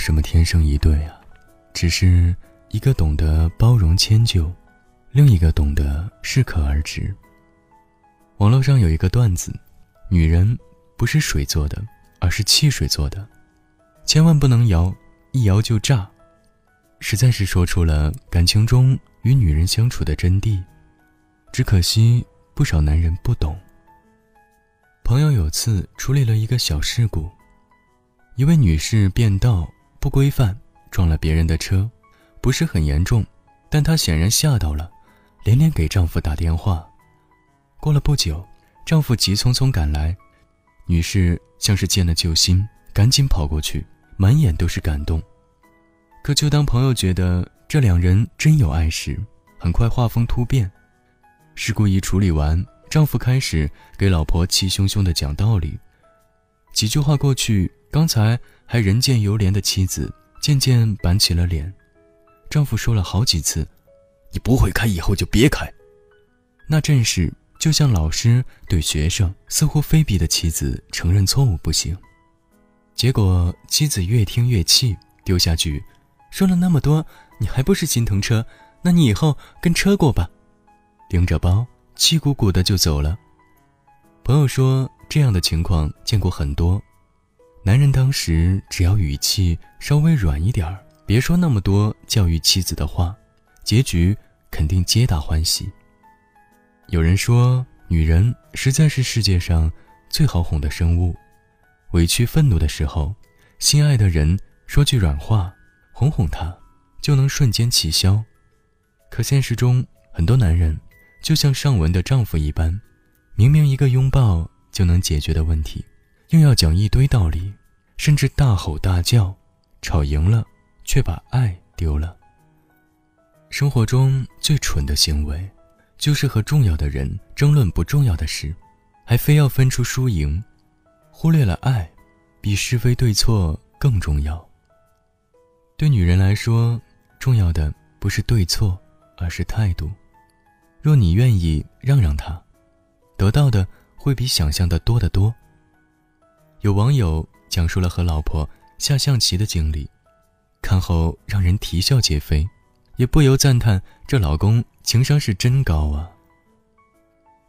什么天生一对啊，只是一个懂得包容迁就，另一个懂得适可而止。网络上有一个段子：女人不是水做的，而是汽水做的，千万不能摇，一摇就炸。实在是说出了感情中与女人相处的真谛，只可惜不少男人不懂。朋友有次处理了一个小事故，一位女士变道不规范，撞了别人的车，不是很严重，但她显然吓到了，连连给丈夫打电话。过了不久，丈夫急匆匆赶来，女士像是见了救星，赶紧跑过去，满眼都是感动。可就当朋友觉得这两人真有爱时，很快画风突变，事故一处理完。丈夫开始给老婆气汹汹地讲道理，几句话过去，刚才还人见犹怜的妻子渐渐板起了脸。丈夫说了好几次：“你不会开，以后就别开。”那阵势就像老师对学生似乎非逼的妻子承认错误不行。结果妻子越听越气，丢下句：“说了那么多，你还不是心疼车？那你以后跟车过吧。”拎着包。气鼓鼓的就走了。朋友说，这样的情况见过很多。男人当时只要语气稍微软一点儿，别说那么多教育妻子的话，结局肯定皆大欢喜。有人说，女人实在是世界上最好哄的生物。委屈愤怒的时候，心爱的人说句软话，哄哄她，就能瞬间气消。可现实中，很多男人。就像上文的丈夫一般，明明一个拥抱就能解决的问题，又要讲一堆道理，甚至大吼大叫，吵赢了，却把爱丢了。生活中最蠢的行为，就是和重要的人争论不重要的事，还非要分出输赢，忽略了爱，比是非对错更重要。对女人来说，重要的不是对错，而是态度。若你愿意让让他，得到的会比想象的多得多。有网友讲述了和老婆下象棋的经历，看后让人啼笑皆非，也不由赞叹这老公情商是真高啊。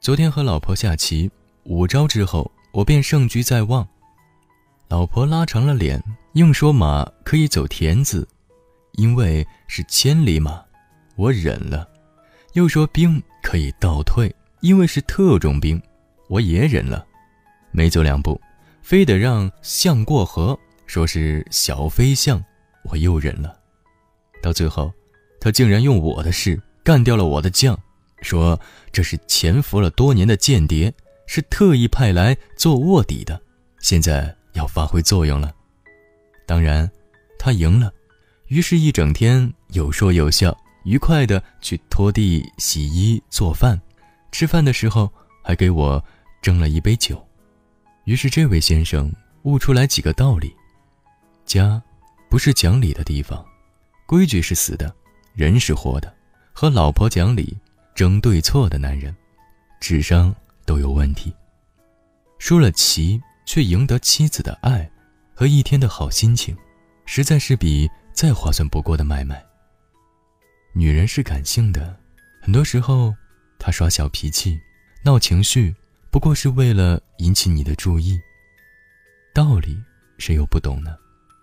昨天和老婆下棋，五招之后我便胜局在望，老婆拉长了脸，硬说马可以走田字，因为是千里马，我忍了。又说兵可以倒退，因为是特种兵，我也忍了。没走两步，非得让象过河，说是小飞象，我又忍了。到最后，他竟然用我的事干掉了我的将，说这是潜伏了多年的间谍，是特意派来做卧底的，现在要发挥作用了。当然，他赢了，于是，一整天有说有笑。愉快的去拖地、洗衣、做饭，吃饭的时候还给我蒸了一杯酒。于是这位先生悟出来几个道理：家不是讲理的地方，规矩是死的，人是活的。和老婆讲理、争对错的男人，智商都有问题。输了棋却赢得妻子的爱和一天的好心情，实在是比再划算不过的买卖。女人是感性的，很多时候，她耍小脾气、闹情绪，不过是为了引起你的注意。道理谁又不懂呢？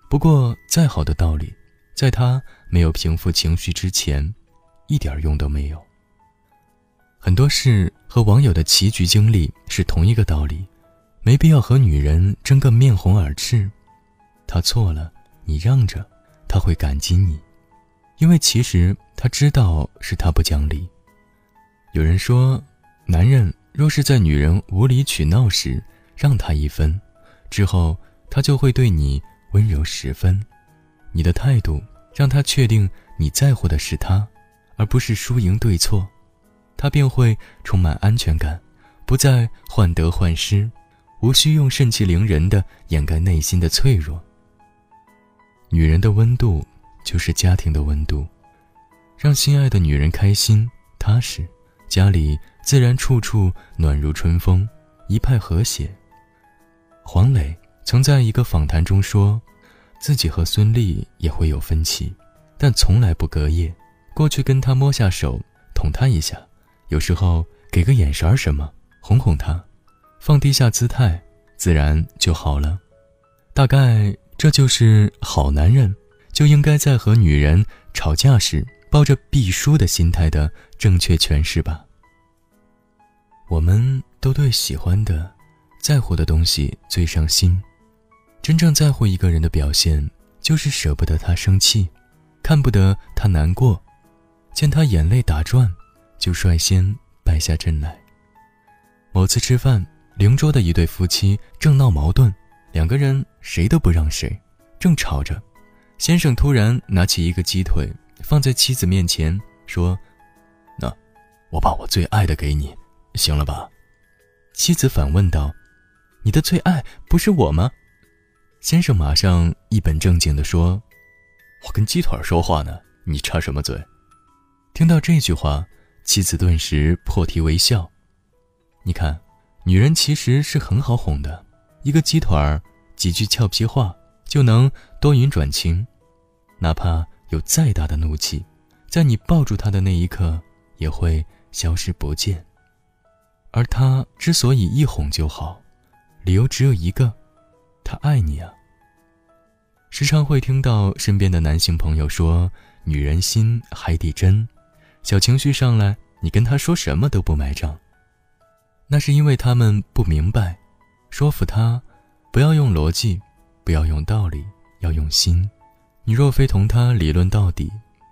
不过再好的道理，在他没有平复情绪之前，一点用都没有。很多事和网友的棋局经历是同一个道理，没必要和女人争个面红耳赤。他错了，你让着，他会感激你。因为其实他知道是他不讲理。有人说，男人若是在女人无理取闹时让她一分，之后她就会对你温柔十分。你的态度让她确定你在乎的是她，而不是输赢对错，他便会充满安全感，不再患得患失，无需用盛气凌人的掩盖内心的脆弱。女人的温度。就是家庭的温度，让心爱的女人开心踏实，家里自然处处暖如春风，一派和谐。黄磊曾在一个访谈中说：“自己和孙俪也会有分歧，但从来不隔夜。过去跟他摸下手，捅他一下，有时候给个眼神儿什么，哄哄他，放低下姿态，自然就好了。大概这就是好男人就应该在和女人吵架时抱着必输的心态的正确诠释吧。我们都对喜欢的、在乎的东西最上心。真正在乎一个人的表现，就是舍不得他生气，看不得他难过，见他眼泪打转，就率先败下阵来。某次吃饭，邻桌的一对夫妻正闹矛盾，两个人谁都不让谁，正吵着，先生突然拿起一个鸡腿放在妻子面前，说：“那，我把我最爱的给你，行了吧？”妻子反问道：“你的最爱不是我吗？”先生马上一本正经地说：“我跟鸡腿说话呢，你插什么嘴？”听到这句话，妻子顿时破涕为笑。你看，女人其实是很好哄的，一个鸡腿儿，几句俏皮话就能多云转晴，哪怕有再大的怒气，在你抱住她的那一刻也会消失不见。而他之所以一哄就好，理由只有一个。他爱你啊。时常会听到身边的男性朋友说：“女人心海底针，小情绪上来，你跟他说什么都不买账。”那是因为他们不明白，说服他，不要用逻辑，不要用道理，要用心。你若非同他理论到底，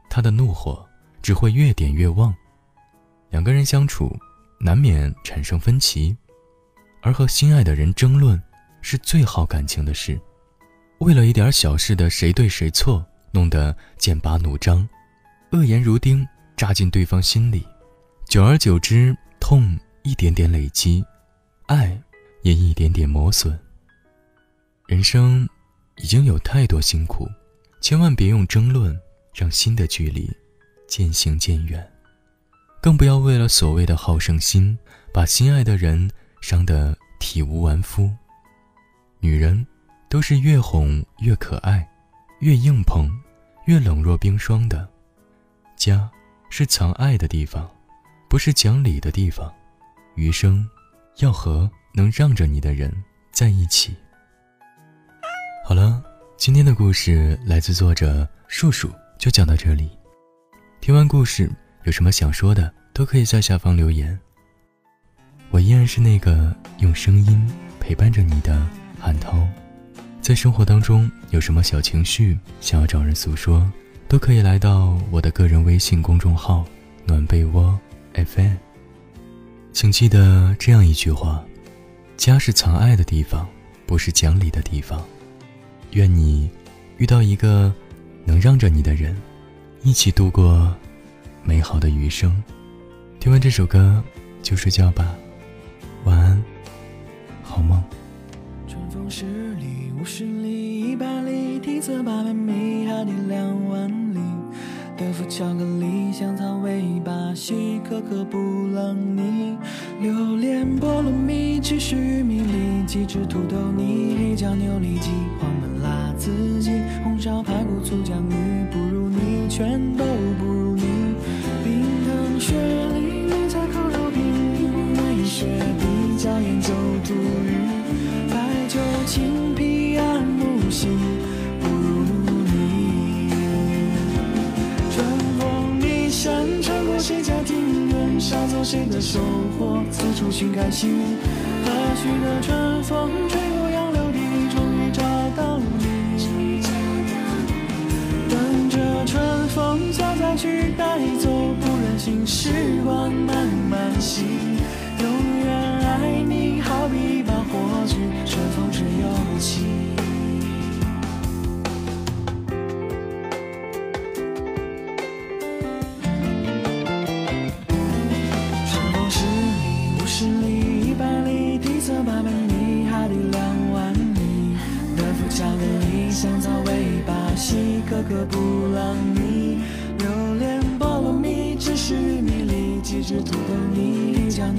他的怒火只会越点越旺。两个人相处，难免产生分歧，而和心爱的人争论。是最耗感情的事，为了一点小事的谁对谁错，弄得剑拔弩张，恶言如钉扎进对方心里，久而久之，痛一点点累积，爱也一点点磨损。人生已经有太多辛苦，千万别用争论让心的距离渐行渐远，更不要为了所谓的好胜心，把心爱的人伤得体无完肤。女人，都是越哄越可爱，越硬碰，越冷若冰霜的。家，是藏爱的地方，不是讲理的地方。余生，要和能让着你的人在一起。好了，今天的故事来自作者树树，就讲到这里。听完故事，有什么想说的，都可以在下方留言。我依然是那个用声音陪伴着你的。韩涛，在生活当中有什么小情绪想要找人诉说，都可以来到我的个人微信公众号“暖被窝 FM”。请记得这样一句话：家是藏爱的地方，不是讲理的地方。愿你遇到一个能让着你的人，一起度过美好的余生。听完这首歌就睡觉吧，晚安，好梦。春风十里、五十里、一百里，体测八百米，海底两万里。德芙巧克力、香草味巴西，可可布朗尼，榴莲菠萝蜜，芝士玉米粒，鸡翅土豆泥，黑椒牛里脊，黄焖辣子鸡，红烧排骨醋酱鱼，不如你，全都谁的收获，四处寻开心。和煦的春风吹过杨柳堤，终于找到你。等着春风悄再去带走，不忍心时光慢慢行，永远爱你，好比一把火炬。可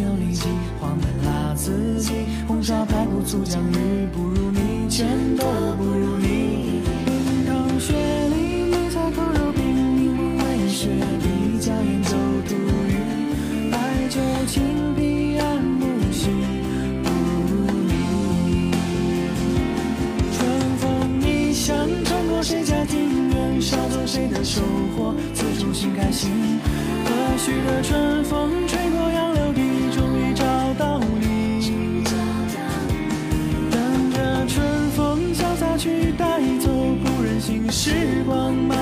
牛力气黄焖辣子鸡红烧排骨醋酱鱼不如你全都不如你冰糖雪梨梅菜扣肉饼柠檬雪碧椒盐九肚鱼白酒青啤慕不如你春风觅香穿过谁家庭院捎走谁的收获自处心开心何须的春风吹过要时光慢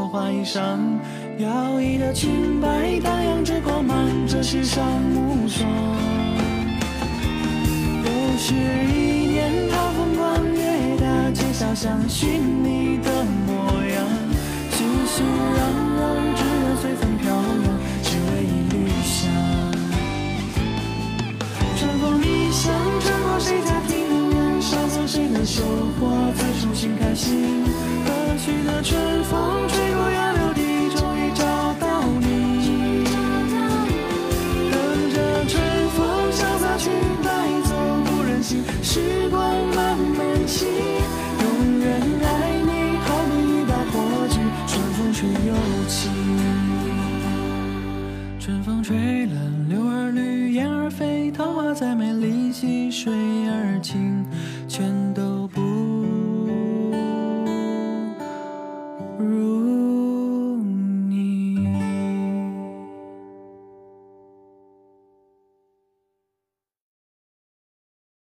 落花衣裳飘逸的裙摆荡漾着光芒这世上无双。又是一年桃风光越大街小巷寻你的模样熙熙攘攘